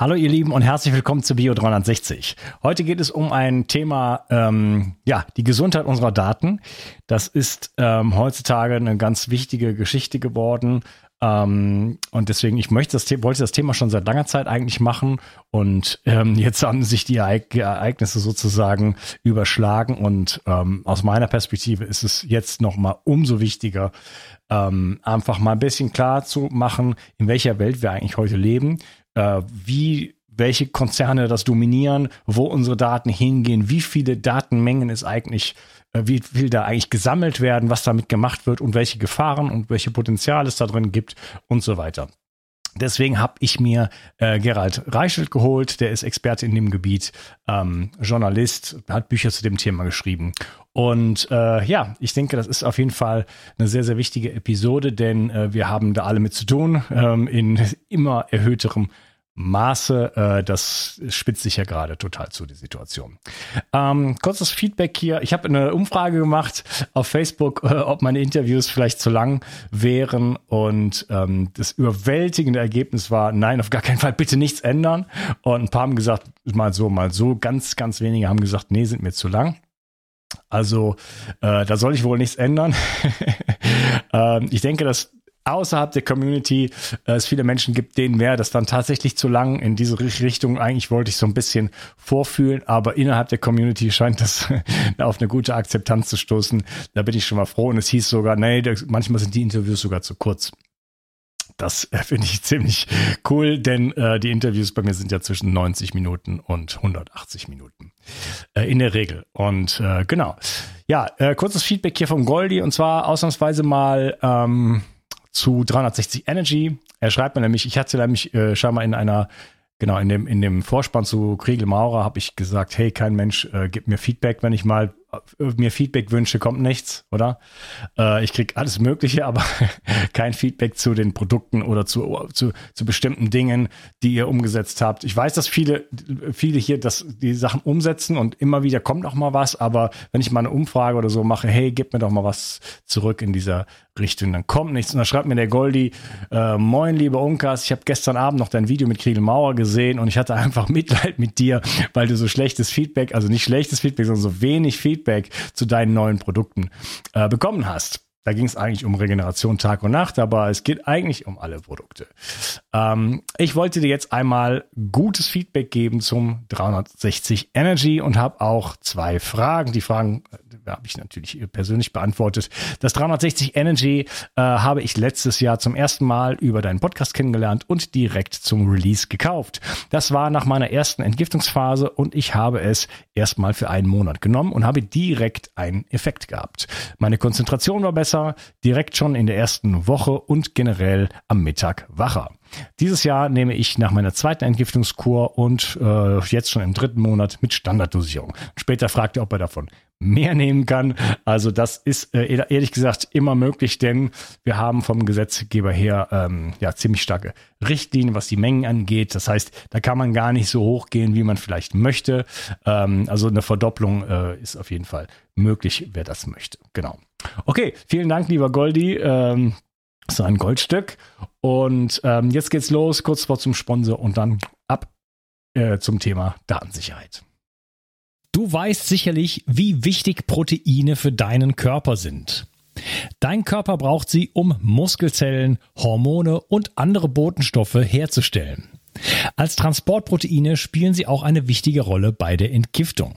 Hallo ihr Lieben und herzlich willkommen zu Bio 360. Heute geht es um ein Thema, ähm, ja, die Gesundheit unserer Daten. Das ist ähm, heutzutage eine ganz wichtige Geschichte geworden. Ähm, und deswegen, ich möchte das, wollte das Thema schon seit langer Zeit eigentlich machen. Und ähm, jetzt haben sich die Ereignisse sozusagen überschlagen. Und ähm, aus meiner Perspektive ist es jetzt nochmal umso wichtiger, ähm, einfach mal ein bisschen klar zu machen, in welcher Welt wir eigentlich heute leben äh, wie welche Konzerne das dominieren, wo unsere Daten hingehen, wie viele Datenmengen es eigentlich, äh, wie viel da eigentlich gesammelt werden, was damit gemacht wird und welche Gefahren und welche Potenziale es da drin gibt und so weiter. Deswegen habe ich mir äh, Gerald Reichelt geholt, der ist Experte in dem Gebiet, ähm, Journalist, hat Bücher zu dem Thema geschrieben. Und äh, ja, ich denke, das ist auf jeden Fall eine sehr, sehr wichtige Episode, denn äh, wir haben da alle mit zu tun, ähm, in immer erhöhterem Maße. Äh, das spitzt sich ja gerade total zu, die Situation. Ähm, kurzes Feedback hier. Ich habe eine Umfrage gemacht auf Facebook, äh, ob meine Interviews vielleicht zu lang wären. Und ähm, das überwältigende Ergebnis war, nein, auf gar keinen Fall, bitte nichts ändern. Und ein paar haben gesagt, mal so, mal so. Ganz, ganz wenige haben gesagt, nee, sind mir zu lang. Also äh, da soll ich wohl nichts ändern. ähm, ich denke, dass außerhalb der Community äh, es viele Menschen gibt, denen wäre das dann tatsächlich zu lang in diese Richtung. Eigentlich wollte ich so ein bisschen vorfühlen, aber innerhalb der Community scheint das auf eine gute Akzeptanz zu stoßen. Da bin ich schon mal froh. Und es hieß sogar, nee, manchmal sind die Interviews sogar zu kurz. Das äh, finde ich ziemlich cool, denn äh, die Interviews bei mir sind ja zwischen 90 Minuten und 180 Minuten äh, in der Regel. Und äh, genau. Ja, äh, kurzes Feedback hier vom Goldi und zwar ausnahmsweise mal ähm, zu 360 Energy. Er schreibt mir nämlich, ich hatte nämlich äh, scheinbar in einer, genau, in dem, in dem Vorspann zu Kriegel Maurer habe ich gesagt, hey, kein Mensch äh, gibt mir Feedback, wenn ich mal mir Feedback wünsche, kommt nichts, oder? Äh, ich krieg alles Mögliche, aber kein Feedback zu den Produkten oder zu, zu, zu bestimmten Dingen, die ihr umgesetzt habt. Ich weiß, dass viele, viele hier das, die Sachen umsetzen und immer wieder kommt noch mal was, aber wenn ich mal eine Umfrage oder so mache, hey, gib mir doch mal was zurück in dieser Richtung, dann kommt nichts. Und dann schreibt mir der Goldi, äh, moin, lieber Unkas, ich habe gestern Abend noch dein Video mit Kriegel Mauer gesehen und ich hatte einfach Mitleid mit dir, weil du so schlechtes Feedback, also nicht schlechtes Feedback, sondern so wenig Feedback Feedback zu deinen neuen Produkten äh, bekommen hast. Da ging es eigentlich um Regeneration Tag und Nacht, aber es geht eigentlich um alle Produkte. Ähm, ich wollte dir jetzt einmal gutes Feedback geben zum 360 Energy und habe auch zwei Fragen. Die Fragen habe ich natürlich persönlich beantwortet. Das 360 Energy äh, habe ich letztes Jahr zum ersten Mal über deinen Podcast kennengelernt und direkt zum Release gekauft. Das war nach meiner ersten Entgiftungsphase und ich habe es erstmal für einen Monat genommen und habe direkt einen Effekt gehabt. Meine Konzentration war besser besser, direkt schon in der ersten Woche und generell am Mittag wacher. Dieses Jahr nehme ich nach meiner zweiten Entgiftungskur und äh, jetzt schon im dritten Monat mit Standarddosierung. Später fragt er, ob er davon mehr nehmen kann. Also das ist äh, ehrlich gesagt immer möglich, denn wir haben vom Gesetzgeber her ähm, ja ziemlich starke Richtlinien, was die Mengen angeht. Das heißt, da kann man gar nicht so hoch gehen, wie man vielleicht möchte. Ähm, also eine Verdopplung äh, ist auf jeden Fall möglich, wer das möchte. Genau. Okay, vielen Dank, lieber Goldi. Ähm, so ein Goldstück. Und ähm, jetzt geht's los, kurz vor zum Sponsor und dann ab äh, zum Thema Datensicherheit. Du weißt sicherlich, wie wichtig Proteine für deinen Körper sind. Dein Körper braucht sie, um Muskelzellen, Hormone und andere Botenstoffe herzustellen. Als Transportproteine spielen sie auch eine wichtige Rolle bei der Entgiftung.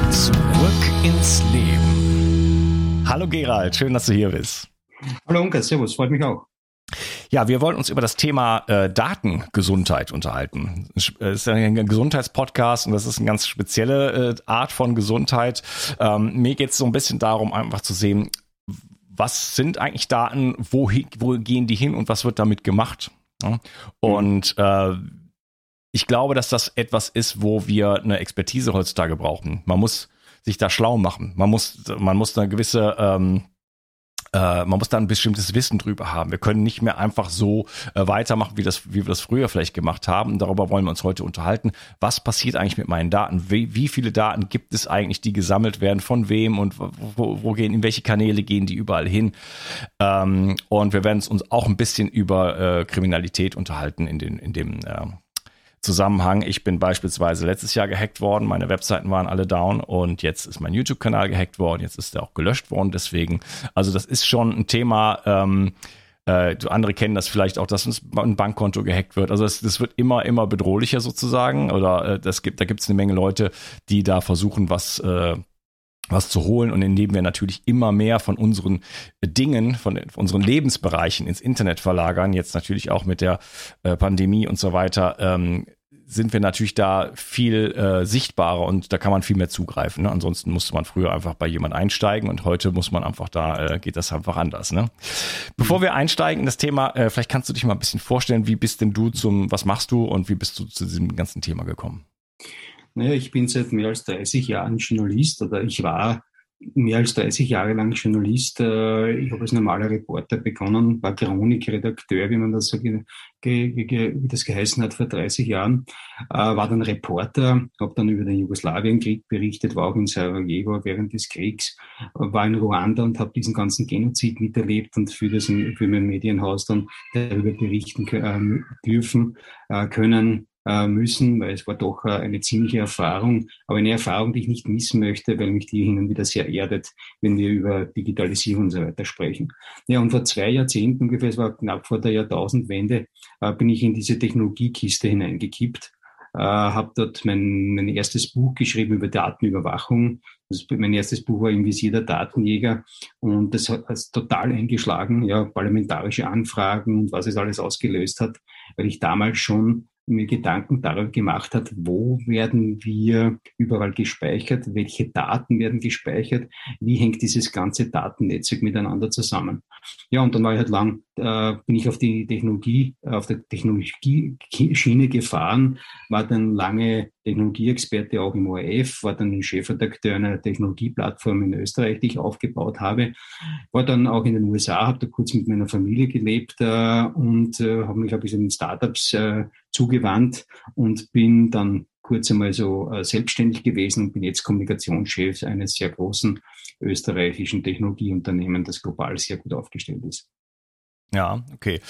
Zurück ins Leben. Hallo Gerald, schön, dass du hier bist. Hallo Onkel, servus, freut mich auch. Ja, wir wollen uns über das Thema äh, Datengesundheit unterhalten. Es ist ein Gesundheitspodcast und das ist eine ganz spezielle äh, Art von Gesundheit. Ähm, mir geht es so ein bisschen darum, einfach zu sehen, was sind eigentlich Daten, wo, wo gehen die hin und was wird damit gemacht. Ja? Und äh, ich glaube, dass das etwas ist, wo wir eine Expertise heutzutage brauchen. Man muss sich da schlau machen. Man muss, man muss eine gewisse, ähm, äh, man muss da ein bestimmtes Wissen drüber haben. Wir können nicht mehr einfach so äh, weitermachen, wie, das, wie wir das früher vielleicht gemacht haben. Darüber wollen wir uns heute unterhalten. Was passiert eigentlich mit meinen Daten? Wie, wie viele Daten gibt es eigentlich, die gesammelt werden? Von wem und wo, wo gehen, in welche Kanäle gehen die überall hin? Ähm, und wir werden uns auch ein bisschen über äh, Kriminalität unterhalten in, den, in dem äh, Zusammenhang. Ich bin beispielsweise letztes Jahr gehackt worden, meine Webseiten waren alle down und jetzt ist mein YouTube-Kanal gehackt worden, jetzt ist er auch gelöscht worden. Deswegen, also das ist schon ein Thema. Ähm, äh, andere kennen das vielleicht auch, dass ein Bankkonto gehackt wird. Also das, das wird immer, immer bedrohlicher sozusagen. Oder äh, das gibt, da gibt es eine Menge Leute, die da versuchen, was äh, was zu holen und indem wir natürlich immer mehr von unseren Dingen, von, unseren Lebensbereichen ins Internet verlagern, jetzt natürlich auch mit der äh, Pandemie und so weiter, ähm, sind wir natürlich da viel äh, sichtbarer und da kann man viel mehr zugreifen. Ne? Ansonsten musste man früher einfach bei jemand einsteigen und heute muss man einfach da, äh, geht das einfach anders. Ne? Bevor wir einsteigen in das Thema, äh, vielleicht kannst du dich mal ein bisschen vorstellen, wie bist denn du zum, was machst du und wie bist du zu diesem ganzen Thema gekommen? Naja, ich bin seit mehr als 30 Jahren Journalist oder ich war mehr als 30 Jahre lang Journalist. Äh, ich habe als normaler Reporter begonnen, war Chronikredakteur, wie man das so ge, ge, ge, wie das geheißen hat vor 30 Jahren, äh, war dann Reporter, habe dann über den Jugoslawienkrieg berichtet, war auch in Sarajevo während des Kriegs, war in Ruanda und habe diesen ganzen Genozid miterlebt und für, das, für mein Medienhaus dann darüber berichten äh, dürfen, können äh, müssen, weil es war doch äh, eine ziemliche Erfahrung, aber eine Erfahrung, die ich nicht missen möchte, weil mich die hin und wieder sehr erdet, wenn wir über Digitalisierung und so weiter sprechen. Ja, und vor zwei Jahrzehnten ungefähr, es war knapp vor der Jahrtausendwende, äh, bin ich in diese Technologiekiste hineingekippt, äh, habe dort mein, mein erstes Buch geschrieben über Datenüberwachung. Das, mein erstes Buch war Invisierter Datenjäger und das hat das total eingeschlagen, ja, parlamentarische Anfragen und was es alles ausgelöst hat, weil ich damals schon mir Gedanken darüber gemacht hat, wo werden wir überall gespeichert, welche Daten werden gespeichert, wie hängt dieses ganze Datennetzwerk miteinander zusammen. Ja, und dann war ich halt lang, äh, bin ich auf die Technologie, auf der Technologie-Schiene gefahren, war dann lange Technologieexperte auch im ORF, war dann Chefredakteur einer Technologieplattform in Österreich, die ich aufgebaut habe, war dann auch in den USA, habe da kurz mit meiner Familie gelebt äh, und äh, habe mich, habe ich, in Startups äh, zugewandt und bin dann kurz einmal so äh, selbstständig gewesen und bin jetzt Kommunikationschef eines sehr großen österreichischen Technologieunternehmens, das global sehr gut aufgestellt ist. Ja, okay.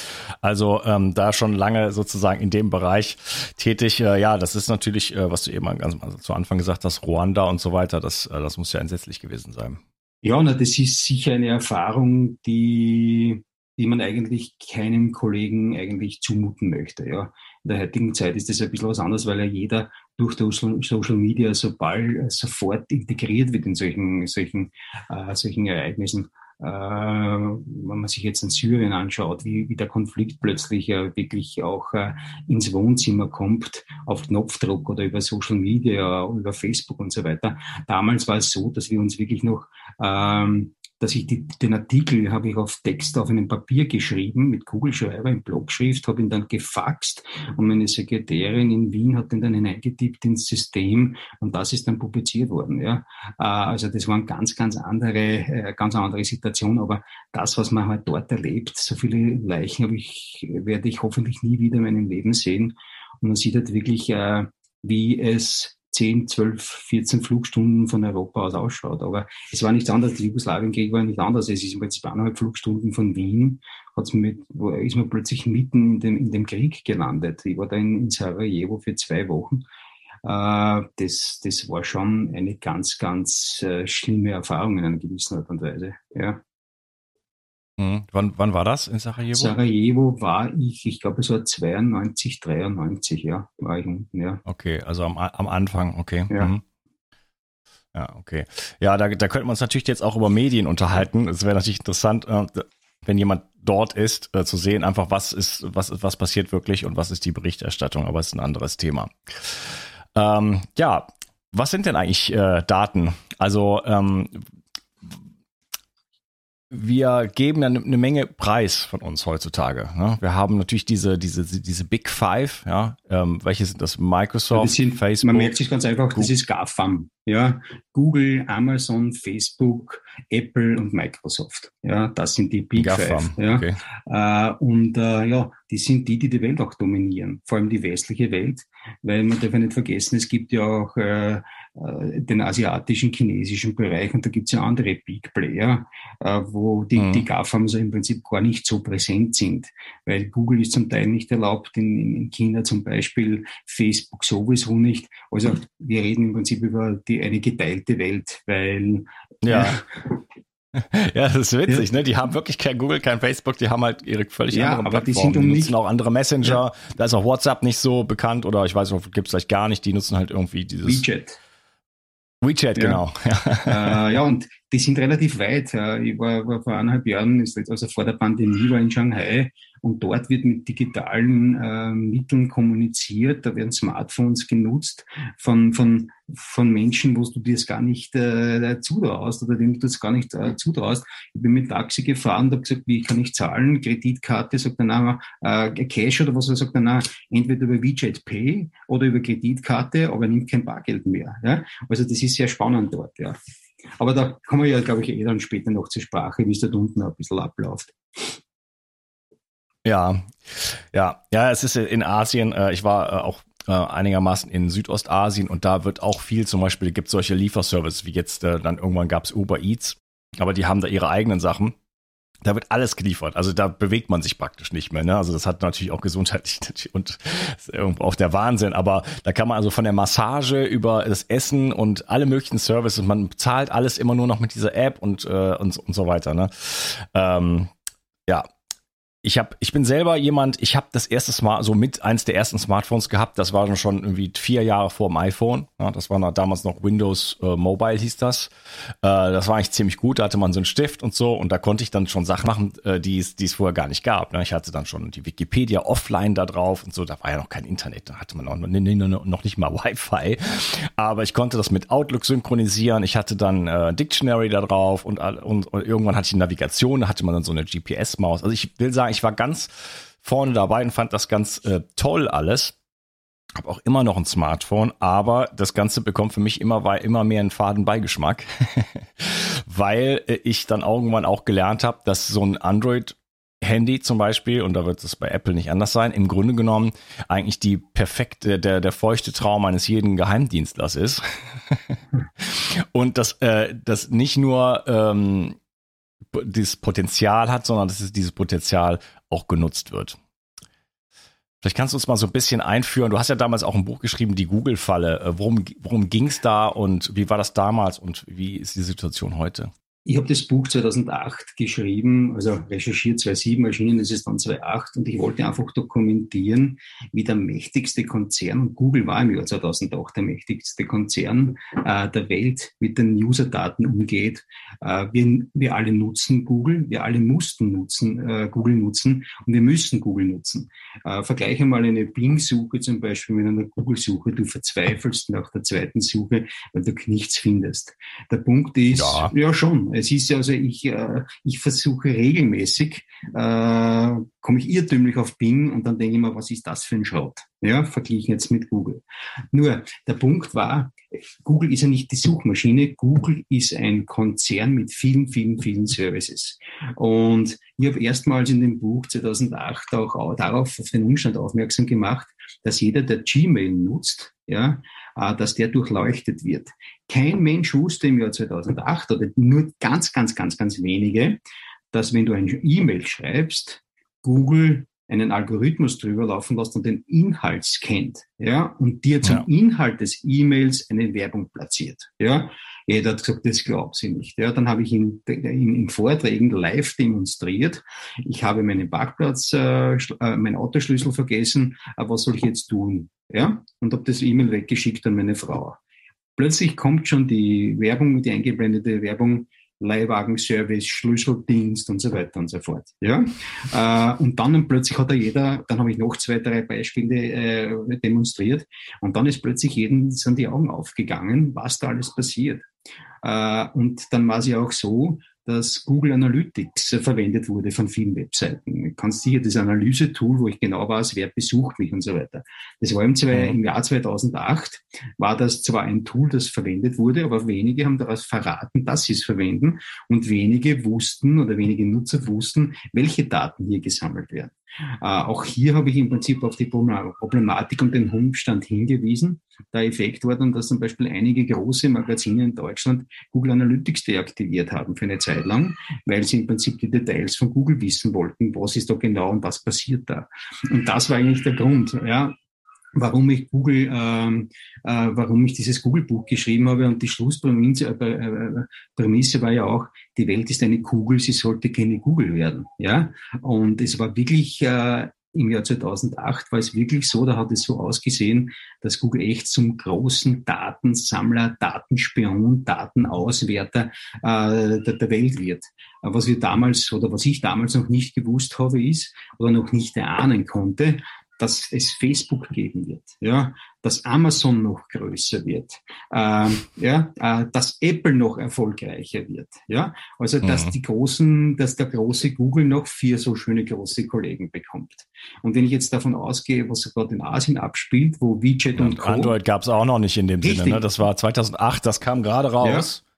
Also ähm, da schon lange sozusagen in dem Bereich tätig. Äh, ja, das ist natürlich, äh, was du eben ganz also zu Anfang gesagt hast, Ruanda und so weiter. Das, äh, das muss ja entsetzlich gewesen sein. Ja, na, das ist sicher eine Erfahrung, die die man eigentlich keinem Kollegen eigentlich zumuten möchte. Ja. In der heutigen Zeit ist das ein bisschen was anderes, weil ja jeder durch Social Media so bald äh, sofort integriert wird in solchen, solchen, äh, solchen Ereignissen. Äh, wenn man sich jetzt in Syrien anschaut, wie, wie der Konflikt plötzlich wirklich auch äh, ins Wohnzimmer kommt, auf Knopfdruck oder über Social Media, über Facebook und so weiter. Damals war es so, dass wir uns wirklich noch ähm, dass ich die, den Artikel habe ich auf Text auf einem Papier geschrieben mit Kugelschreiber in Blockschrift, habe ihn dann gefaxt und meine Sekretärin in Wien hat ihn dann hineingetippt ins System und das ist dann publiziert worden. Ja, äh, also das waren ganz, ganz andere, äh, ganz andere Situation. Aber das, was man halt dort erlebt, so viele Leichen habe ich, werde ich hoffentlich nie wieder in meinem Leben sehen. Und man sieht halt wirklich, äh, wie es 10, 12, 14 Flugstunden von Europa aus ausschaut. Aber es war nichts anderes. Der Jugoslawienkrieg war nicht anders. Es ist im Prinzip eineinhalb Flugstunden von Wien. Hat's mit, ist man plötzlich mitten in dem, in dem Krieg gelandet. Ich war da in, in Sarajevo für zwei Wochen. Äh, das, das war schon eine ganz, ganz äh, schlimme Erfahrung in einer gewissen Art und Weise. Ja. Mhm. Wann, wann war das in Sarajevo? Sarajevo war ich, ich glaube, es war 92, 93, ja, war ich unten, ja. Okay, also am, am Anfang, okay. Ja. Mhm. Ja, okay. Ja, da, da könnten wir uns natürlich jetzt auch über Medien unterhalten. Es wäre natürlich interessant, äh, wenn jemand dort ist, äh, zu sehen, einfach was ist, was, was passiert wirklich und was ist die Berichterstattung, aber es ist ein anderes Thema. Ähm, ja, was sind denn eigentlich äh, Daten? Also ähm, wir geben ja eine ne Menge Preis von uns heutzutage. Ne? Wir haben natürlich diese, diese, diese Big Five, ja, ähm, welche sind das? Microsoft, das sind, Facebook. Man merkt sich ganz einfach, Google. das ist GAFAM. Ja, Google, Amazon, Facebook, Apple und Microsoft. Ja, das sind die Big GAFAM. Five. Ja. Okay. Äh, und äh, ja, die sind die, die die Welt auch dominieren, vor allem die westliche Welt, weil man darf ja nicht vergessen, es gibt ja auch äh, äh, den asiatischen, chinesischen Bereich und da gibt es ja andere Big Player, äh, wo die, mhm. die GAFAMs im Prinzip gar nicht so präsent sind, weil Google ist zum Teil nicht erlaubt, in, in China zum Beispiel, Facebook sowieso nicht. Also wir reden im Prinzip über die, eine geteilte Welt, weil ja. Ja, das ist witzig, ja. ne? Die haben wirklich kein Google, kein Facebook, die haben halt ihre völlig ja, andere aber Plattformen. Die, sind um die nutzen auch andere Messenger. Ja. Da ist auch WhatsApp nicht so bekannt oder ich weiß nicht, gibt es vielleicht gar nicht. Die nutzen halt irgendwie dieses. WeChat. WeChat, ja. genau. äh, ja, und die sind relativ weit. Ich war, war vor eineinhalb Jahren, also vor der Pandemie, war in Shanghai und dort wird mit digitalen äh, Mitteln kommuniziert. Da werden Smartphones genutzt von, von, von Menschen, wo du dir es gar nicht äh, zutraust oder denen du es gar nicht äh, zutraust. Ich bin mit Taxi gefahren, da habe gesagt, wie kann ich zahlen? Kreditkarte, sagt der Name, äh, Cash oder was, er sagt der Name, entweder über WeChat Pay oder über Kreditkarte, aber nimmt kein Bargeld mehr. Ja? Also das ist sehr spannend dort, ja. Aber da kommen wir ja, glaube ich, eh dann später noch zur Sprache, wie es dort unten ein bisschen abläuft. Ja, ja, ja, es ist in Asien, äh, ich war äh, auch äh, einigermaßen in Südostasien und da wird auch viel, zum Beispiel gibt solche Lieferservices, wie jetzt dann irgendwann gab es Uber Eats, aber die haben da ihre eigenen Sachen da wird alles geliefert. Also da bewegt man sich praktisch nicht mehr. Ne? Also das hat natürlich auch gesundheitlich und irgendwo auch der Wahnsinn. Aber da kann man also von der Massage über das Essen und alle möglichen Services, man zahlt alles immer nur noch mit dieser App und äh, und, und so weiter. Ne? Ähm, ja, ich habe, ich bin selber jemand, ich habe das erste Smart, so mit eins der ersten Smartphones gehabt. Das war schon irgendwie vier Jahre vor dem iPhone. Ja, das war noch, damals noch Windows äh, Mobile hieß das. Äh, das war eigentlich ziemlich gut. Da hatte man so einen Stift und so und da konnte ich dann schon Sachen machen, äh, die es, vorher gar nicht gab. Ne? Ich hatte dann schon die Wikipedia offline da drauf und so. Da war ja noch kein Internet. Da hatte man noch, noch nicht mal Wi-Fi. Aber ich konnte das mit Outlook synchronisieren. Ich hatte dann äh, Dictionary da drauf und, und, und irgendwann hatte ich Navigation. Da hatte man dann so eine GPS-Maus. Also ich will sagen ich war ganz vorne dabei und fand das ganz äh, toll alles. Hab auch immer noch ein Smartphone, aber das Ganze bekommt für mich immer, immer mehr einen faden Beigeschmack, weil äh, ich dann irgendwann auch gelernt habe, dass so ein Android Handy zum Beispiel, und da wird es bei Apple nicht anders sein, im Grunde genommen eigentlich die perfekte, der, der feuchte Traum eines jeden Geheimdienstlers ist. und dass äh, das nicht nur ähm, dieses Potenzial hat, sondern dass es dieses Potenzial auch genutzt wird. Vielleicht kannst du uns mal so ein bisschen einführen. Du hast ja damals auch ein Buch geschrieben, die Google-Falle. Äh, worum, worum ging es da und wie war das damals und wie ist die Situation heute? Ich habe das Buch 2008 geschrieben, also recherchiert 2007, erschienen ist es dann 2008 und ich wollte einfach dokumentieren, wie der mächtigste Konzern, und Google war im Jahr 2008 der mächtigste Konzern äh, der Welt, mit den User-Daten umgeht. Äh, wir, wir alle nutzen Google, wir alle mussten nutzen, äh, Google nutzen und wir müssen Google nutzen. Äh, vergleiche mal eine Bing-Suche zum Beispiel mit einer Google-Suche. Du verzweifelst nach der zweiten Suche, weil du nichts findest. Der Punkt ist, ja, ja schon, es ist also, ich, äh, ich versuche regelmäßig, äh, komme ich irrtümlich auf Bing und dann denke ich mir, was ist das für ein Schrott? Ja, verglichen jetzt mit Google. Nur, der Punkt war, Google ist ja nicht die Suchmaschine, Google ist ein Konzern mit vielen, vielen, vielen Services. Und ich habe erstmals in dem Buch 2008 auch darauf, auf den Umstand aufmerksam gemacht, dass jeder, der Gmail nutzt, ja, äh, dass der durchleuchtet wird. Kein Mensch wusste im Jahr 2008 oder nur ganz, ganz, ganz, ganz wenige, dass wenn du ein E-Mail schreibst, Google einen Algorithmus drüber laufen lässt und den Inhalt scannt, ja, und dir zum ja. Inhalt des E-Mails eine Werbung platziert, ja. Jeder hat gesagt, das glaubt sie nicht. Ja, dann habe ich in, in, in Vorträgen live demonstriert. Ich habe meinen Parkplatz, äh, äh meinen Autoschlüssel vergessen. Aber was soll ich jetzt tun? Ja, und habe das E-Mail weggeschickt an meine Frau. Plötzlich kommt schon die Werbung, die eingeblendete Werbung, Leihwagenservice, Schlüsseldienst und so weiter und so fort. Ja? Äh, und dann plötzlich hat er jeder, dann habe ich noch zwei, drei Beispiele äh, demonstriert und dann ist plötzlich jedem sind die Augen aufgegangen, was da alles passiert. Äh, und dann war es ja auch so, dass Google Analytics verwendet wurde von vielen Webseiten. Du kannst sicher das Analyse-Tool, wo ich genau weiß, wer besucht mich und so weiter. Das war im, zwei, mhm. im Jahr 2008, war das zwar ein Tool, das verwendet wurde, aber wenige haben daraus verraten, dass sie es verwenden und wenige wussten oder wenige Nutzer wussten, welche Daten hier gesammelt werden. Äh, auch hier habe ich im Prinzip auf die Problematik und den Umstand hingewiesen. Der Effekt war dann, dass zum Beispiel einige große Magazine in Deutschland Google Analytics deaktiviert haben für eine Zeit lang, weil sie im Prinzip die Details von Google wissen wollten, was ist da genau und was passiert da. Und das war eigentlich der Grund. Ja, warum ich Google, ähm, äh, warum ich dieses Google-Buch geschrieben habe. Und die Schlussprämisse äh, äh, war ja auch, die Welt ist eine Kugel, sie sollte keine Google werden. Ja, und es war wirklich äh, im Jahr 2008 war es wirklich so, da hat es so ausgesehen, dass Google echt zum großen Datensammler, Datenspion, Datenauswerter äh, der, der Welt wird. Was wir damals oder was ich damals noch nicht gewusst habe, ist oder noch nicht erahnen konnte, dass es Facebook geben wird, ja, dass Amazon noch größer wird, äh, ja, äh, dass Apple noch erfolgreicher wird, ja, also dass mhm. die großen, dass der große Google noch vier so schöne große Kollegen bekommt. Und wenn ich jetzt davon ausgehe, was gerade in Asien abspielt, wo WeChat und, und Co. Android gab es auch noch nicht in dem Richtig. Sinne, ne? Das war 2008, das kam gerade raus. Ja.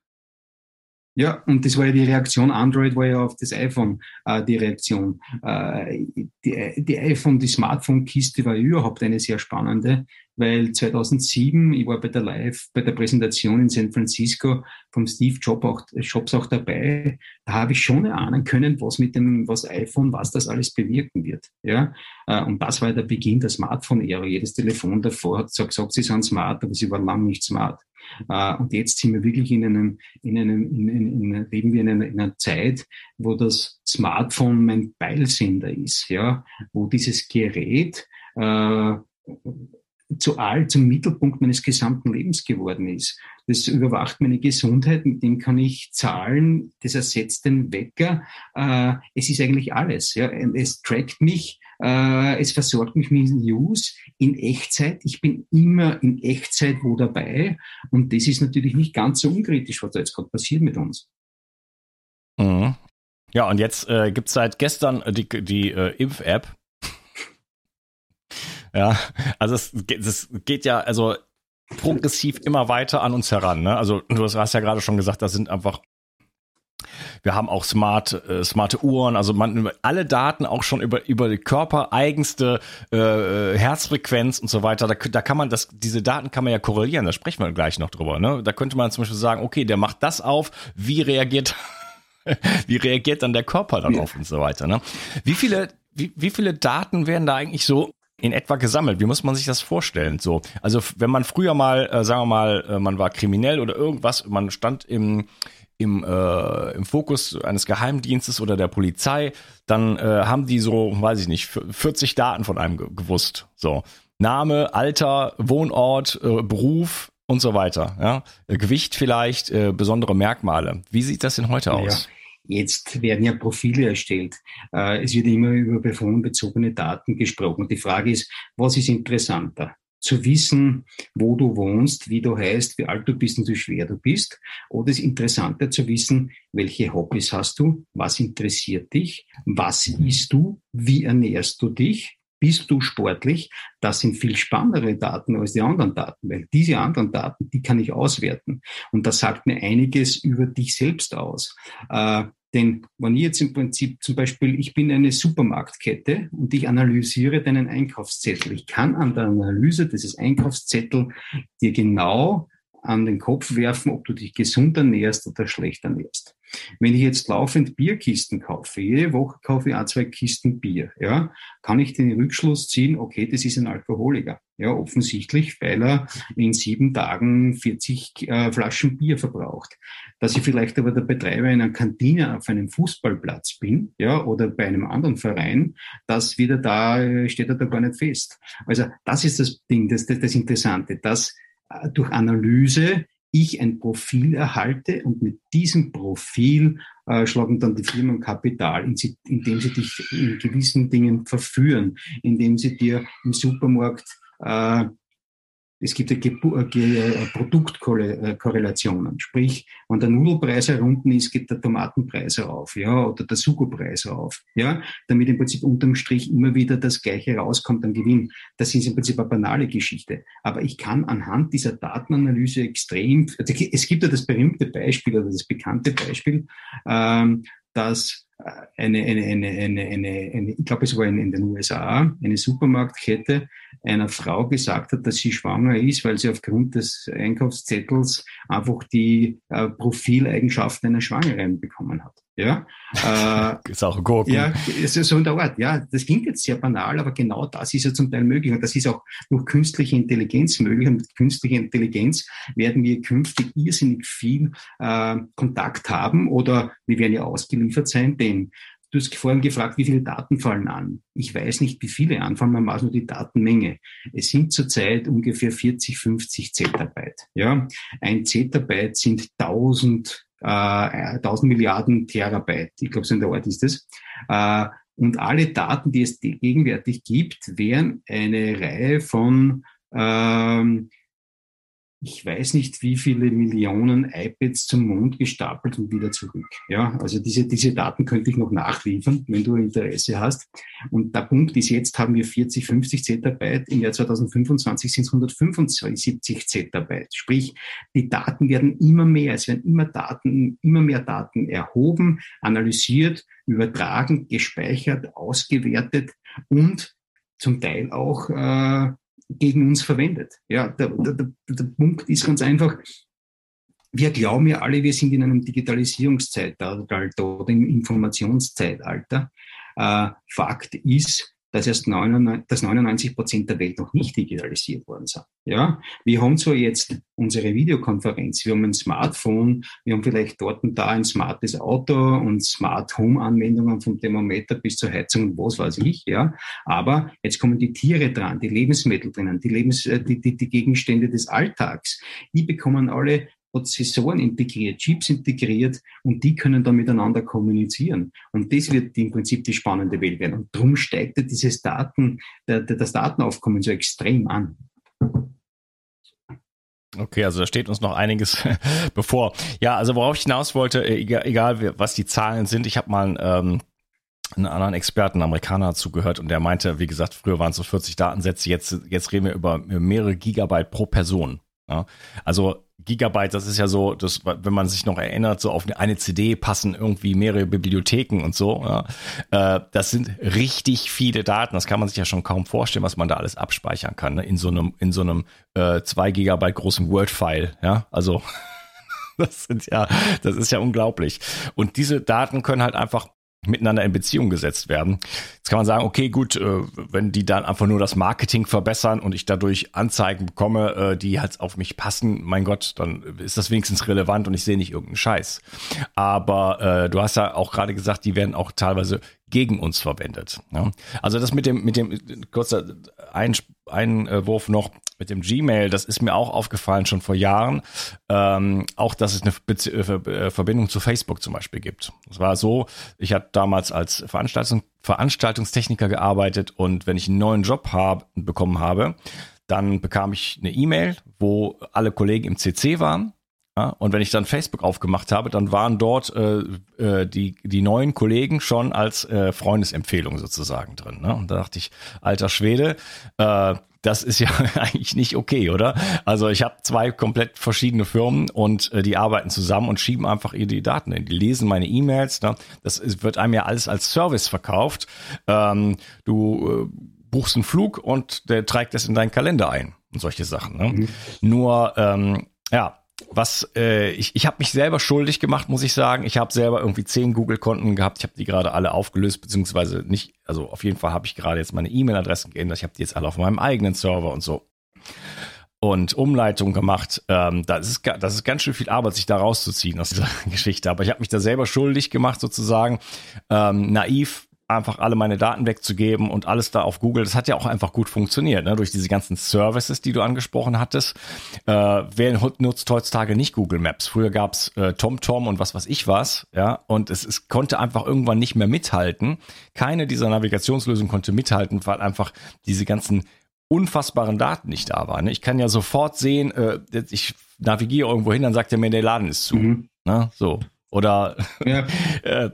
Ja, und das war ja die Reaktion, Android war ja auf das iPhone äh, die Reaktion. Äh, die, die iPhone, die Smartphone-Kiste war überhaupt eine sehr spannende, weil 2007, ich war bei der Live, bei der Präsentation in San Francisco vom Steve Jobs auch, Jobs auch dabei, da habe ich schon erahnen können, was mit dem, was iPhone, was das alles bewirken wird. Ja, äh, und das war der Beginn der Smartphone-Ära. Jedes Telefon davor hat gesagt, sie sind smart, aber sie waren lang nicht smart. Äh, und jetzt sind wir wirklich in einem, in einem, in, in, in, leben wir in einer, in einer Zeit, wo das Smartphone mein Beilsender ist, ja, wo dieses Gerät äh, zu all, zum Mittelpunkt meines gesamten Lebens geworden ist. Das überwacht meine Gesundheit, mit dem kann ich zahlen, das ersetzt den Wecker. Äh, es ist eigentlich alles. Ja. Es trackt mich, äh, es versorgt mich mit News in Echtzeit. Ich bin immer in Echtzeit wo dabei. Und das ist natürlich nicht ganz so unkritisch, was da jetzt gerade passiert mit uns. Mhm. Ja, und jetzt äh, gibt es seit gestern die, die äh, Impf-App. Ja, also es, es geht ja, also progressiv immer weiter an uns heran. Ne? Also du hast ja gerade schon gesagt, da sind einfach wir haben auch smart, äh, smarte Uhren, also man alle Daten auch schon über über die körpereigenste äh, äh, Herzfrequenz und so weiter. Da, da kann man das, diese Daten kann man ja korrelieren. Da sprechen wir gleich noch drüber. Ne? Da könnte man zum Beispiel sagen, okay, der macht das auf. Wie reagiert wie reagiert dann der Körper darauf ja. und so weiter? Ne? Wie viele wie, wie viele Daten werden da eigentlich so in etwa gesammelt? Wie muss man sich das vorstellen? So, also wenn man früher mal, äh, sagen wir mal, äh, man war kriminell oder irgendwas, man stand im im, äh, im Fokus eines Geheimdienstes oder der Polizei, dann äh, haben die so, weiß ich nicht, 40 Daten von einem gewusst. So Name, Alter, Wohnort, äh, Beruf und so weiter. Ja? Gewicht vielleicht, äh, besondere Merkmale. Wie sieht das denn heute aus? Ja. Jetzt werden ja Profile erstellt. Äh, es wird immer über personenbezogene Daten gesprochen. Die Frage ist, was ist interessanter? Zu wissen, wo du wohnst, wie du heißt, wie alt du bist und wie schwer du bist. Oder es ist interessanter zu wissen, welche Hobbys hast du, was interessiert dich, was isst du, wie ernährst du dich, bist du sportlich? Das sind viel spannendere Daten als die anderen Daten, weil diese anderen Daten, die kann ich auswerten. Und das sagt mir einiges über dich selbst aus. Äh, denn wenn ich jetzt im Prinzip zum Beispiel, ich bin eine Supermarktkette und ich analysiere deinen Einkaufszettel. Ich kann an der Analyse dieses Einkaufszettel dir genau an den Kopf werfen, ob du dich gesund ernährst oder schlecht ernährst. Wenn ich jetzt laufend Bierkisten kaufe, jede Woche kaufe ich ein, zwei Kisten Bier, ja, kann ich den Rückschluss ziehen, okay, das ist ein Alkoholiker. Ja, offensichtlich, weil er in sieben Tagen 40 äh, Flaschen Bier verbraucht. Dass ich vielleicht aber der Betreiber einer Kantine auf einem Fußballplatz bin, ja, oder bei einem anderen Verein, das wieder da, steht er da gar nicht fest. Also, das ist das Ding, das, das, das Interessante, dass äh, durch Analyse ich ein Profil erhalte und mit diesem Profil äh, schlagen dann die Firmen Kapital, indem sie dich in gewissen Dingen verführen, indem sie dir im Supermarkt äh, es gibt ja äh, Produktkorrelationen. Sprich, wenn der Nudelpreis herunten ist, geht der Tomatenpreis rauf, ja, oder der Sugopreis rauf, ja, damit im Prinzip unterm Strich immer wieder das Gleiche rauskommt am Gewinn. Das ist im Prinzip eine banale Geschichte. Aber ich kann anhand dieser Datenanalyse extrem, also es gibt ja das berühmte Beispiel oder das bekannte Beispiel, ähm, dass eine, eine, eine, eine, eine, eine ich glaube, es war in, in den USA, eine Supermarktkette einer Frau gesagt hat, dass sie schwanger ist, weil sie aufgrund des Einkaufszettels einfach die äh, Profileigenschaften einer Schwangeren bekommen hat. Ja, äh, ist auch Gurken. Ja, ist so in der Art. Ja, das klingt jetzt sehr banal, aber genau das ist ja zum Teil möglich. Und das ist auch durch künstliche Intelligenz möglich. Und mit künstlicher Intelligenz werden wir künftig irrsinnig viel äh, Kontakt haben oder wir werden ja ausgeliefert sein, denn Du hast vorhin gefragt, wie viele Daten fallen an. Ich weiß nicht, wie viele anfallen, man macht nur die Datenmenge. Es sind zurzeit ungefähr 40, 50 Zettabyte. Ja, ein Zettabyte sind 1000 äh, 1000 Milliarden Terabyte. Ich glaube, so in der Art ist das. Äh, und alle Daten, die es gegenwärtig gibt, wären eine Reihe von ähm, ich weiß nicht, wie viele Millionen iPads zum Mond gestapelt und wieder zurück. Ja, also diese, diese Daten könnte ich noch nachliefern, wenn du Interesse hast. Und der Punkt ist, jetzt haben wir 40, 50 Zettabyte. Im Jahr 2025 sind es 175 Zettabyte. Sprich, die Daten werden immer mehr. Es werden immer Daten, immer mehr Daten erhoben, analysiert, übertragen, gespeichert, ausgewertet und zum Teil auch äh, gegen uns verwendet. Ja, der, der, der Punkt ist ganz einfach, wir glauben ja alle, wir sind in einem Digitalisierungszeitalter oder Informationszeitalter. Äh, Fakt ist, dass erst 99, dass 99 Prozent der Welt noch nicht digitalisiert worden sind. Ja, wir haben zwar jetzt unsere Videokonferenz, wir haben ein Smartphone, wir haben vielleicht dort und da ein smartes Auto und Smart Home Anwendungen vom Thermometer bis zur Heizung und was weiß ich, ja. Aber jetzt kommen die Tiere dran, die Lebensmittel drinnen, die Lebens, äh, die, die, die Gegenstände des Alltags. Die bekommen alle Prozessoren integriert, Chips integriert und die können dann miteinander kommunizieren. Und das wird im Prinzip die spannende Welt werden. Und darum steigt dieses Daten, das Datenaufkommen so extrem an. Okay, also da steht uns noch einiges bevor. Ja, also worauf ich hinaus wollte, äh, egal, was die Zahlen sind, ich habe mal ähm, einen anderen Experten, einen Amerikaner zugehört und der meinte, wie gesagt, früher waren es so 40 Datensätze, jetzt, jetzt reden wir über mehrere Gigabyte pro Person. Ja? Also Gigabyte, das ist ja so, das, wenn man sich noch erinnert, so auf eine CD passen irgendwie mehrere Bibliotheken und so. Ja. Äh, das sind richtig viele Daten. Das kann man sich ja schon kaum vorstellen, was man da alles abspeichern kann ne? in so einem in so einem äh, zwei Gigabyte großen Word-File. Ja, also das sind ja, das ist ja unglaublich. Und diese Daten können halt einfach miteinander in Beziehung gesetzt werden. Jetzt kann man sagen, okay, gut, äh, wenn die dann einfach nur das Marketing verbessern und ich dadurch Anzeigen bekomme, äh, die halt auf mich passen, mein Gott, dann ist das wenigstens relevant und ich sehe nicht irgendeinen Scheiß. Aber äh, du hast ja auch gerade gesagt, die werden auch teilweise gegen uns verwendet. Ja? Also das mit dem, mit dem, kurzer Einwurf noch, mit dem Gmail, das ist mir auch aufgefallen schon vor Jahren, ähm, auch dass es eine Bezie äh, Verbindung zu Facebook zum Beispiel gibt. Es war so, ich hatte damals als Veranstaltung, Veranstaltungstechniker gearbeitet und wenn ich einen neuen Job hab, bekommen habe, dann bekam ich eine E-Mail, wo alle Kollegen im CC waren. Ja, und wenn ich dann Facebook aufgemacht habe, dann waren dort äh, äh, die, die neuen Kollegen schon als äh, Freundesempfehlung sozusagen drin. Ne? Und da dachte ich, alter Schwede, äh, das ist ja eigentlich nicht okay, oder? Also ich habe zwei komplett verschiedene Firmen und äh, die arbeiten zusammen und schieben einfach ihre Daten hin. Die lesen meine E-Mails. Ne? Das ist, wird einem ja alles als Service verkauft. Ähm, du äh, buchst einen Flug und der trägt das in deinen Kalender ein und solche Sachen. Ne? Mhm. Nur ähm, ja, was äh, ich, ich habe mich selber schuldig gemacht, muss ich sagen. Ich habe selber irgendwie zehn Google-Konten gehabt. Ich habe die gerade alle aufgelöst, beziehungsweise nicht, also auf jeden Fall habe ich gerade jetzt meine E-Mail-Adressen geändert. Ich habe die jetzt alle auf meinem eigenen Server und so. Und Umleitung gemacht. Ähm, das, ist, das ist ganz schön viel Arbeit, sich da rauszuziehen aus dieser Geschichte. Aber ich habe mich da selber schuldig gemacht, sozusagen. Ähm, naiv einfach alle meine Daten wegzugeben und alles da auf Google. Das hat ja auch einfach gut funktioniert, ne? durch diese ganzen Services, die du angesprochen hattest. Äh, wer nutzt heutzutage nicht Google Maps? Früher gab's äh, TomTom und was weiß ich was, ja, und es, es konnte einfach irgendwann nicht mehr mithalten. Keine dieser Navigationslösungen konnte mithalten, weil einfach diese ganzen unfassbaren Daten nicht da waren. Ne? Ich kann ja sofort sehen, äh, ich navigiere irgendwo hin, dann sagt er mir, der Laden ist zu. Mhm. Ne? So. Oder ja. äh,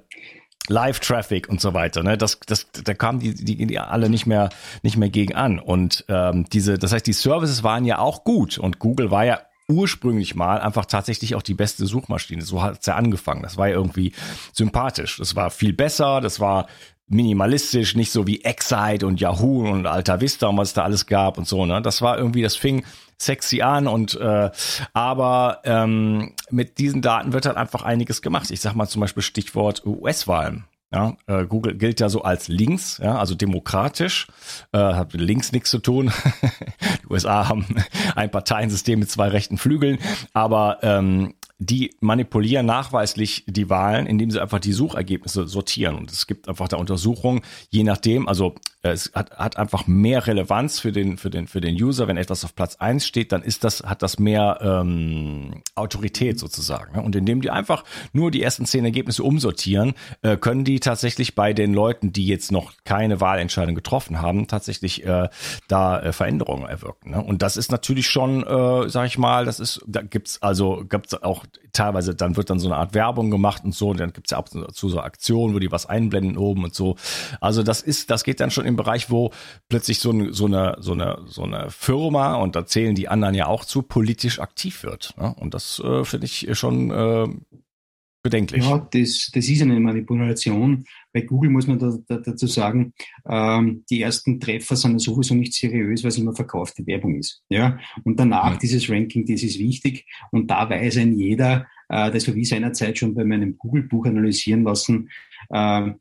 Live-Traffic und so weiter. Ne? Das, das, da kamen die, die, die alle nicht mehr, nicht mehr gegen an. Und ähm, diese, das heißt, die Services waren ja auch gut und Google war ja ursprünglich mal einfach tatsächlich auch die beste Suchmaschine. So hat es ja angefangen. Das war ja irgendwie sympathisch. Das war viel besser, das war minimalistisch, nicht so wie Excite und Yahoo und Alta Vista und was es da alles gab und so. Ne? Das war irgendwie, das fing sexy an und äh, aber ähm, mit diesen Daten wird halt einfach einiges gemacht. Ich sag mal zum Beispiel Stichwort US-Wahlen. Ja, äh, Google gilt ja so als links, ja, also demokratisch, äh, hat mit links nichts zu tun. Die USA haben ein Parteiensystem mit zwei rechten Flügeln, aber ähm, die manipulieren nachweislich die Wahlen, indem sie einfach die Suchergebnisse sortieren. Und es gibt einfach da Untersuchungen, je nachdem, also es hat, hat einfach mehr Relevanz für den, für den, für den User. Wenn etwas auf Platz eins steht, dann ist das, hat das mehr ähm, Autorität sozusagen. Ne? Und indem die einfach nur die ersten zehn Ergebnisse umsortieren, äh, können die tatsächlich bei den Leuten, die jetzt noch keine Wahlentscheidung getroffen haben, tatsächlich äh, da äh, Veränderungen erwirken. Ne? Und das ist natürlich schon, äh, sag ich mal, das ist, da gibt's also gibt's auch teilweise, dann wird dann so eine Art Werbung gemacht und so, und dann gibt's ja auch so, so Aktionen, wo die was einblenden oben und so. Also das ist, das geht dann schon im Bereich, wo plötzlich so, eine so, eine, so, eine, so eine Firma, und da zählen die anderen ja auch zu, politisch aktiv wird. Ne? Und das äh, finde ich schon äh, bedenklich. Ja, das, das ist eine Manipulation. Bei Google muss man da, da, dazu sagen, ähm, die ersten Treffer sind sowieso nicht seriös, weil es immer verkaufte Werbung ist. Ja? Und danach ja. dieses Ranking, das ist wichtig. Und da weiß ein jeder, äh, das habe ich seinerzeit schon bei meinem Google-Buch analysieren lassen, äh,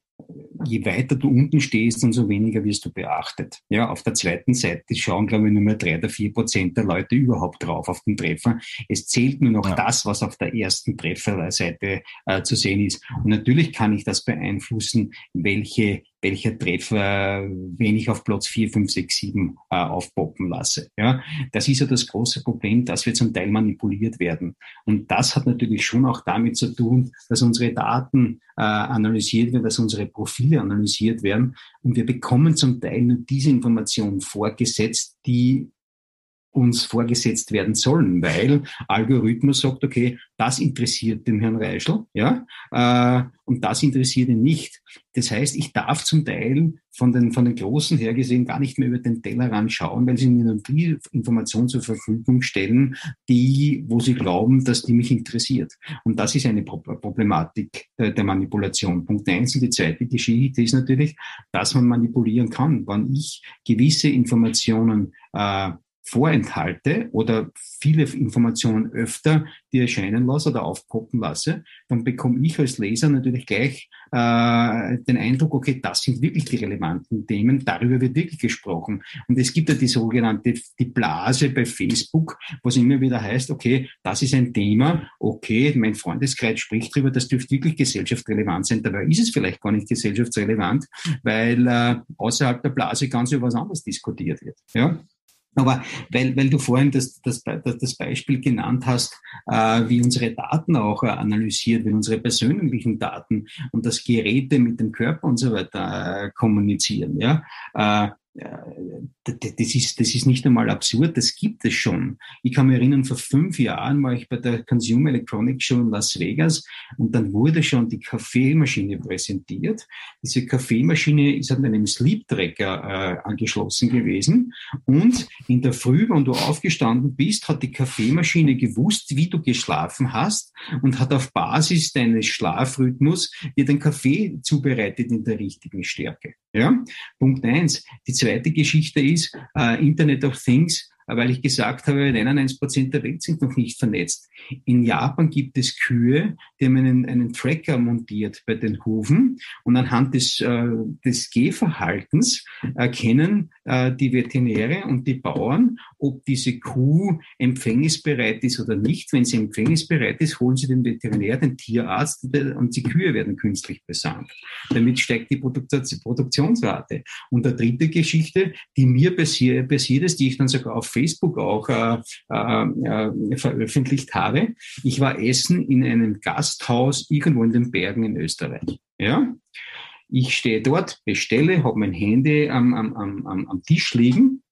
je weiter du unten stehst, umso weniger wirst du beachtet. Ja, auf der zweiten Seite schauen, glaube ich, nur mehr drei oder vier Prozent der Leute überhaupt drauf auf den Treffer. Es zählt nur noch ja. das, was auf der ersten Trefferseite äh, zu sehen ist. Und natürlich kann ich das beeinflussen, welche welcher Treffer, wen ich auf Platz 4, 5, 6, 7 äh, aufpoppen lasse. Ja, das ist ja das große Problem, dass wir zum Teil manipuliert werden. Und das hat natürlich schon auch damit zu tun, dass unsere Daten äh, analysiert werden, dass unsere Profile analysiert werden. Und wir bekommen zum Teil nur diese Informationen vorgesetzt, die uns vorgesetzt werden sollen, weil Algorithmus sagt, okay, das interessiert den Herrn Reischl, ja, äh, und das interessiert ihn nicht. Das heißt, ich darf zum Teil von den, von den Großen her gesehen gar nicht mehr über den Tellerrand schauen, weil sie mir die Information zur Verfügung stellen, die, wo sie glauben, dass die mich interessiert. Und das ist eine Problematik der, der Manipulation. Punkt eins. Und die zweite Geschichte ist natürlich, dass man manipulieren kann. Wenn ich gewisse Informationen äh, vorenthalte oder viele Informationen öfter die erscheinen lasse oder aufpoppen lasse, dann bekomme ich als Leser natürlich gleich äh, den Eindruck, okay, das sind wirklich die relevanten Themen, darüber wird wirklich gesprochen. Und es gibt ja die sogenannte die Blase bei Facebook, was immer wieder heißt, okay, das ist ein Thema, okay, mein Freundeskreis spricht darüber, das dürfte wirklich gesellschaftsrelevant sein. Dabei ist es vielleicht gar nicht gesellschaftsrelevant, weil äh, außerhalb der Blase ganz über was anderes diskutiert wird. Ja? Aber weil, weil du vorhin das, das, das Beispiel genannt hast, äh, wie unsere Daten auch äh, analysiert werden, unsere persönlichen Daten und dass Geräte mit dem Körper und so weiter äh, kommunizieren, ja, äh, das ist, das ist nicht einmal absurd, das gibt es schon. Ich kann mich erinnern, vor fünf Jahren war ich bei der Consumer Electronics Show in Las Vegas und dann wurde schon die Kaffeemaschine präsentiert. Diese Kaffeemaschine ist an einem Sleep Tracker äh, angeschlossen gewesen und in der Früh, wenn du aufgestanden bist, hat die Kaffeemaschine gewusst, wie du geschlafen hast und hat auf Basis deines Schlafrhythmus dir den Kaffee zubereitet in der richtigen Stärke. Ja? Punkt eins. Die zweite Geschichte ist äh, Internet of Things weil ich gesagt habe, 99 Prozent der Welt sind noch nicht vernetzt. In Japan gibt es Kühe, die haben einen, einen Tracker montiert bei den Hufen und anhand des, äh, des Gehverhaltens erkennen äh, die Veterinäre und die Bauern, ob diese Kuh empfängnisbereit ist oder nicht. Wenn sie empfängnisbereit ist, holen sie den Veterinär, den Tierarzt und die Kühe werden künstlich besamt. Damit steigt die Produktionsrate. Und der dritte Geschichte, die mir passiert, ist, die ich dann sogar auf Facebook auch äh, äh, veröffentlicht habe. Ich war essen in einem Gasthaus irgendwo in den Bergen in Österreich. Ja, ich stehe dort, bestelle, habe mein Handy am, am, am, am Tisch liegen,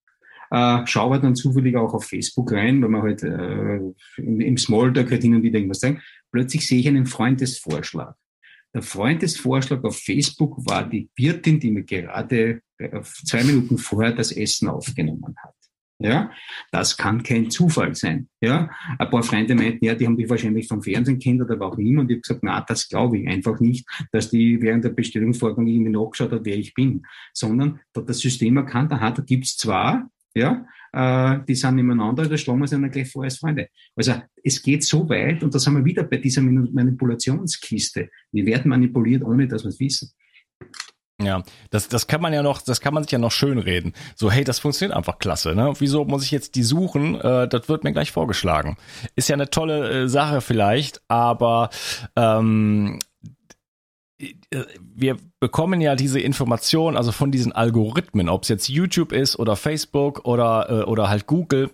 äh, schaue dann zufällig auch auf Facebook rein, weil man halt äh, im, im Smalltalk halt hin und wieder irgendwas sagen. Plötzlich sehe ich einen Freundesvorschlag. Der Freundesvorschlag auf Facebook war die Wirtin, die mir gerade äh, zwei Minuten vorher das Essen aufgenommen hat. Ja, das kann kein Zufall sein. Ja, ein paar Freunde meinten, ja, die haben dich wahrscheinlich vom Fernsehen kennt oder auch immer. Und ich habe gesagt, na, das glaube ich einfach nicht, dass die während der Bestellungsvorgang irgendwie nachgeschaut hat, wer ich bin, sondern da das System erkannt, aha, da gibt's zwar, ja, äh, die sind nebeneinander, da schlagen wir sie dann gleich vor als Freunde. Also es geht so weit, und da sind wir wieder bei dieser Manipulationskiste. Wir werden manipuliert, ohne dass wir es wissen. Ja, das, das kann man ja noch, das kann man sich ja noch schön reden. So, hey, das funktioniert einfach klasse. Ne? Wieso muss ich jetzt die suchen? Äh, das wird mir gleich vorgeschlagen. Ist ja eine tolle äh, Sache vielleicht, aber ähm, äh, wir bekommen ja diese Information, also von diesen Algorithmen, ob es jetzt YouTube ist oder Facebook oder, äh, oder halt Google.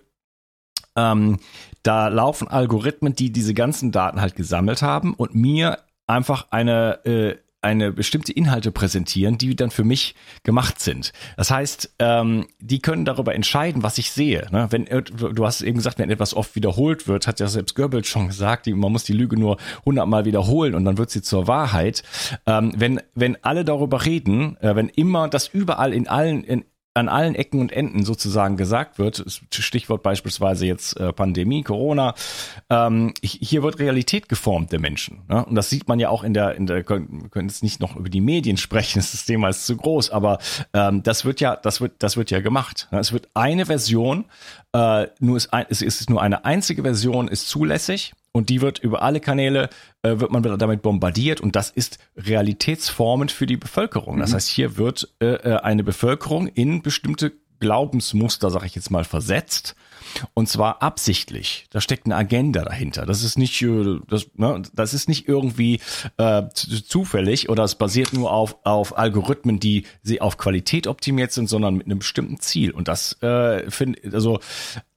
Ähm, da laufen Algorithmen, die diese ganzen Daten halt gesammelt haben und mir einfach eine äh, eine bestimmte Inhalte präsentieren, die dann für mich gemacht sind. Das heißt, ähm, die können darüber entscheiden, was ich sehe. Ne? Wenn du hast eben gesagt, wenn etwas oft wiederholt wird, hat ja selbst Goebbels schon gesagt, die, man muss die Lüge nur hundertmal wiederholen und dann wird sie zur Wahrheit. Ähm, wenn wenn alle darüber reden, äh, wenn immer das überall in allen in an allen Ecken und Enden sozusagen gesagt wird, Stichwort beispielsweise jetzt äh, Pandemie, Corona, ähm, hier wird Realität geformt der Menschen. Ne? Und das sieht man ja auch in der, in der, wir können jetzt nicht noch über die Medien sprechen, das Thema ist zu groß, aber ähm, das wird ja, das wird, das wird ja gemacht. Ne? Es wird eine Version, äh, nur ist ein, es ist nur eine einzige Version ist zulässig und die wird über alle Kanäle äh, wird man damit bombardiert und das ist realitätsformend für die Bevölkerung. Das mhm. heißt, hier wird äh, äh, eine Bevölkerung in bestimmte Glaubensmuster, sag ich jetzt mal, versetzt. Und zwar absichtlich. Da steckt eine Agenda dahinter. Das ist nicht, äh, das, ne, das ist nicht irgendwie äh, zufällig oder es basiert nur auf, auf Algorithmen, die sie auf Qualität optimiert sind, sondern mit einem bestimmten Ziel. Und das äh, finde, also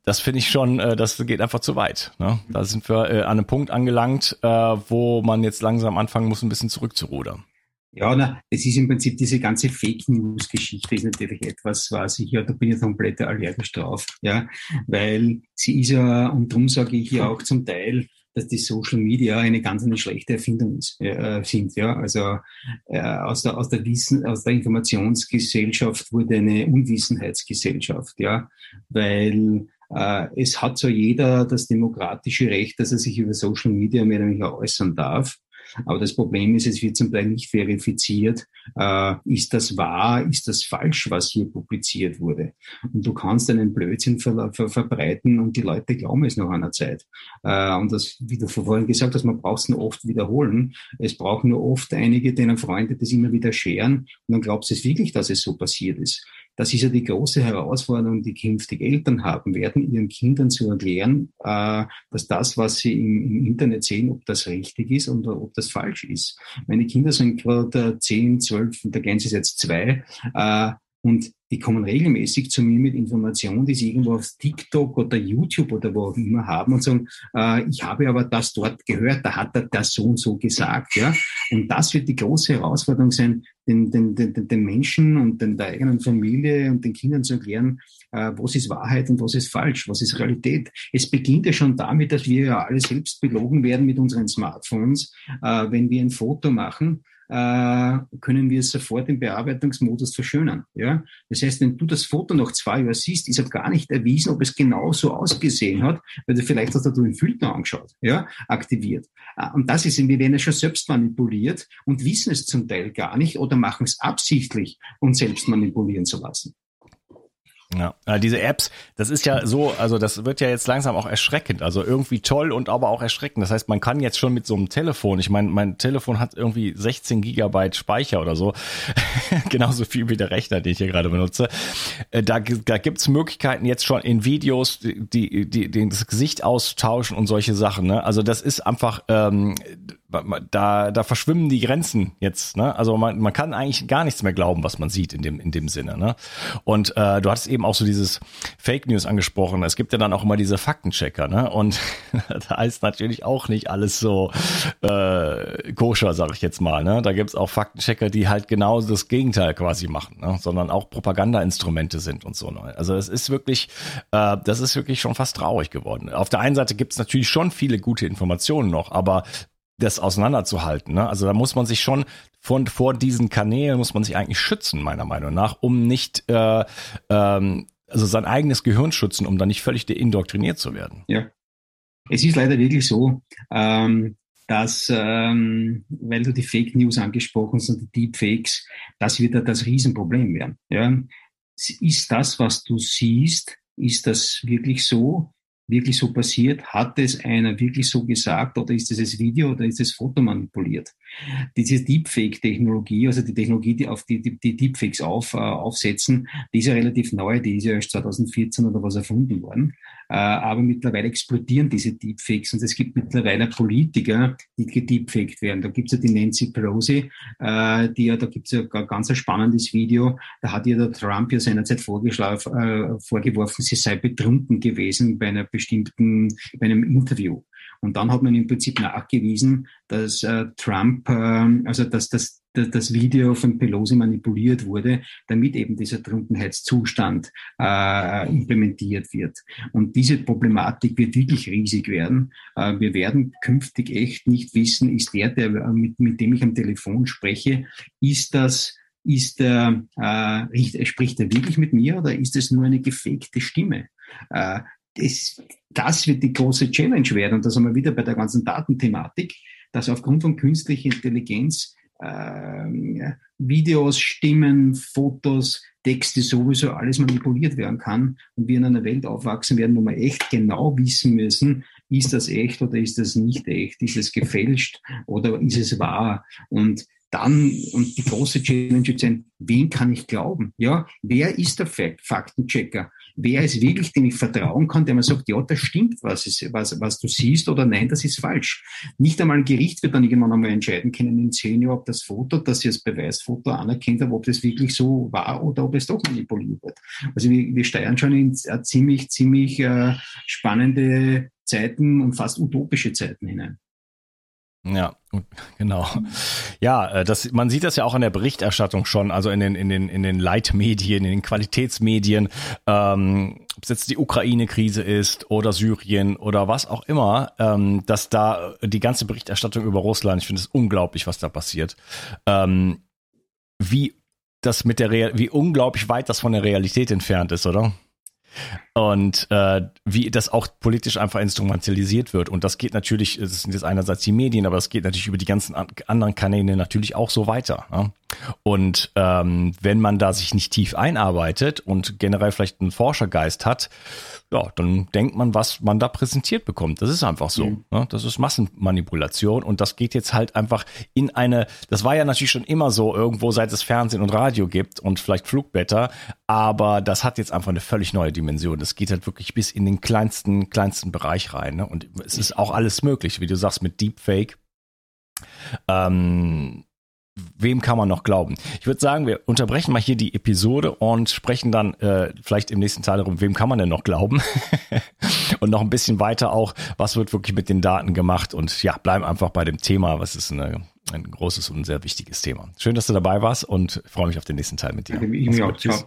das finde ich schon, äh, das geht einfach zu weit. Ne? Da sind wir äh, an einem Punkt angelangt, äh, wo man jetzt langsam anfangen muss, ein bisschen zurückzurudern. Ja, na, es ist im Prinzip diese ganze Fake News Geschichte ist natürlich etwas, was ich ja, da bin ich komplett allergisch drauf, ja, weil sie ist ja, und darum sage ich ja auch zum Teil, dass die Social Media eine ganz eine schlechte Erfindung ist, äh, sind. Ja, also äh, aus der aus der Wissen aus der Informationsgesellschaft wurde eine Unwissenheitsgesellschaft. Ja, weil es hat so jeder das demokratische Recht, dass er sich über Social Media mehr oder weniger äußern darf. Aber das Problem ist, es wird zum Teil nicht verifiziert. Äh, ist das wahr? Ist das falsch, was hier publiziert wurde? Und du kannst einen Blödsinn ver ver verbreiten und die Leute glauben es nach einer Zeit. Äh, und das, wie du vorhin gesagt hast, man braucht es nur oft wiederholen. Es braucht nur oft einige deiner Freunde das immer wieder scheren und dann glaubst du es wirklich, dass es so passiert ist. Das ist ja die große Herausforderung, die künftig Eltern haben werden, ihren Kindern zu erklären, äh, dass das, was sie im, Internet sehen, ob das richtig ist oder ob das falsch ist. Meine Kinder sind gerade 10, 12, der Gänse ist jetzt zwei, äh, und die kommen regelmäßig zu mir mit Informationen, die sie irgendwo auf TikTok oder YouTube oder wo auch immer haben und sagen, äh, ich habe aber das dort gehört, da hat er das so und so gesagt. Ja? Und das wird die große Herausforderung sein, den, den, den, den Menschen und den, der eigenen Familie und den Kindern zu erklären, äh, was ist Wahrheit und was ist falsch, was ist Realität. Es beginnt ja schon damit, dass wir ja alle selbst belogen werden mit unseren Smartphones, äh, wenn wir ein Foto machen äh, können wir es sofort im Bearbeitungsmodus verschönern. Ja? Das heißt, wenn du das Foto noch zwei Jahre siehst, ist ja gar nicht erwiesen, ob es genau so ausgesehen hat, weil du vielleicht hast du den Filter angeschaut, ja, aktiviert. Äh, und das ist, wir werden ja schon selbst manipuliert und wissen es zum Teil gar nicht oder machen es absichtlich, uns selbst manipulieren zu lassen. Ja, diese Apps, das ist ja so, also das wird ja jetzt langsam auch erschreckend, also irgendwie toll und aber auch erschreckend. Das heißt, man kann jetzt schon mit so einem Telefon, ich meine, mein Telefon hat irgendwie 16 Gigabyte Speicher oder so, genauso viel wie der Rechner, den ich hier gerade benutze. Äh, da, da gibt's Möglichkeiten jetzt schon in Videos, die, die, die das Gesicht austauschen und solche Sachen. Ne? Also das ist einfach, ähm, da, da verschwimmen die Grenzen jetzt. Ne? Also man, man kann eigentlich gar nichts mehr glauben, was man sieht in dem, in dem Sinne. Ne? Und äh, du hattest eben auch so dieses Fake News angesprochen. Es gibt ja dann auch immer diese Faktenchecker. Ne? Und da ist natürlich auch nicht alles so äh, koscher, sag ich jetzt mal. Ne? Da gibt's auch Faktenchecker, die halt genau das Gegenteil quasi machen, ne? sondern auch Propagandainstrumente sind und so. Ne? Also es ist wirklich, äh, das ist wirklich schon fast traurig geworden. Auf der einen Seite gibt's natürlich schon viele gute Informationen noch, aber das auseinanderzuhalten. Ne? Also da muss man sich schon von vor diesen Kanälen muss man sich eigentlich schützen, meiner Meinung nach, um nicht äh, ähm, also sein eigenes Gehirn schützen, um dann nicht völlig indoktriniert zu werden. Ja. Es ist leider wirklich so, ähm, dass, ähm, weil du die Fake News angesprochen hast und die Deepfakes, das wird ja das Riesenproblem werden. Ja? Ist das, was du siehst, ist das wirklich so? Wirklich so passiert? Hat es einer wirklich so gesagt oder ist es das Video oder ist es Foto manipuliert? Diese Deepfake-Technologie, also die Technologie, die auf die, die, die Deepfakes auf, äh, aufsetzen, die ist ja relativ neu, die ist ja erst 2014 oder was erfunden worden. Äh, aber mittlerweile explodieren diese Deepfakes und es gibt mittlerweile Politiker, die gedeepfaked werden. Da gibt's ja die Nancy Pelosi, äh, die ja, da gibt's ja ein ganz spannendes Video, da hat ihr der Trump ja seinerzeit vorgeschlafen, äh, vorgeworfen, sie sei betrunken gewesen bei einer bestimmten, bei einem Interview. Und dann hat man im Prinzip nachgewiesen, dass äh, Trump, äh, also dass das, das Video von Pelosi manipuliert wurde, damit eben dieser Trunkenheitszustand äh, implementiert wird. Und diese Problematik wird wirklich riesig werden. Äh, wir werden künftig echt nicht wissen, ist der, der mit, mit dem ich am Telefon spreche, ist das ist er, äh, spricht er wirklich mit mir oder ist es nur eine gefakte Stimme? Äh, das, das wird die große Challenge werden. Und da sind wir wieder bei der ganzen Datenthematik, dass aufgrund von künstlicher Intelligenz äh, Videos, Stimmen, Fotos, Texte sowieso alles manipuliert werden kann und wir in einer Welt aufwachsen werden, wo wir echt genau wissen müssen, ist das echt oder ist das nicht echt, ist es gefälscht oder ist es wahr? Und dann, und die große Challenge wird sein, wen kann ich glauben? Ja, wer ist der Faktenchecker? wer ist wirklich, dem ich vertrauen kann, der mir sagt, ja, das stimmt, was, ist, was, was du siehst oder nein, das ist falsch. Nicht einmal ein Gericht wird dann irgendwann einmal entscheiden können in zehn Jahren, ob das Foto, das sie als Beweisfoto anerkennt, aber ob das wirklich so war oder ob es doch manipuliert wird. Also wir, wir steuern schon in ziemlich, ziemlich äh, spannende Zeiten und fast utopische Zeiten hinein. Ja, genau. Ja, äh, das, man sieht das ja auch in der Berichterstattung schon, also in den, in den, in den Leitmedien, in den Qualitätsmedien, ähm, ob es jetzt die Ukraine-Krise ist oder Syrien oder was auch immer, ähm, dass da die ganze Berichterstattung über Russland, ich finde es unglaublich, was da passiert. Ähm, wie das mit der Real, wie unglaublich weit das von der Realität entfernt ist, oder? Und äh, wie das auch politisch einfach instrumentalisiert wird. Und das geht natürlich, es sind jetzt einerseits die Medien, aber es geht natürlich über die ganzen anderen Kanäle natürlich auch so weiter. Ne? Und ähm, wenn man da sich nicht tief einarbeitet und generell vielleicht einen Forschergeist hat, ja, dann denkt man, was man da präsentiert bekommt. Das ist einfach so. Mhm. Ne? Das ist Massenmanipulation und das geht jetzt halt einfach in eine, das war ja natürlich schon immer so irgendwo, seit es Fernsehen und Radio gibt und vielleicht Flugblätter, aber das hat jetzt einfach eine völlig neue Dimension. Das geht halt wirklich bis in den kleinsten, kleinsten Bereich rein. Ne? Und es ist auch alles möglich, wie du sagst, mit Deepfake. Ähm, wem kann man noch glauben? Ich würde sagen, wir unterbrechen mal hier die Episode und sprechen dann äh, vielleicht im nächsten Teil darum, wem kann man denn noch glauben? und noch ein bisschen weiter auch, was wird wirklich mit den Daten gemacht? Und ja, bleiben einfach bei dem Thema, was ist eine, ein großes und sehr wichtiges Thema. Schön, dass du dabei warst und freue mich auf den nächsten Teil mit dir. Tschüss.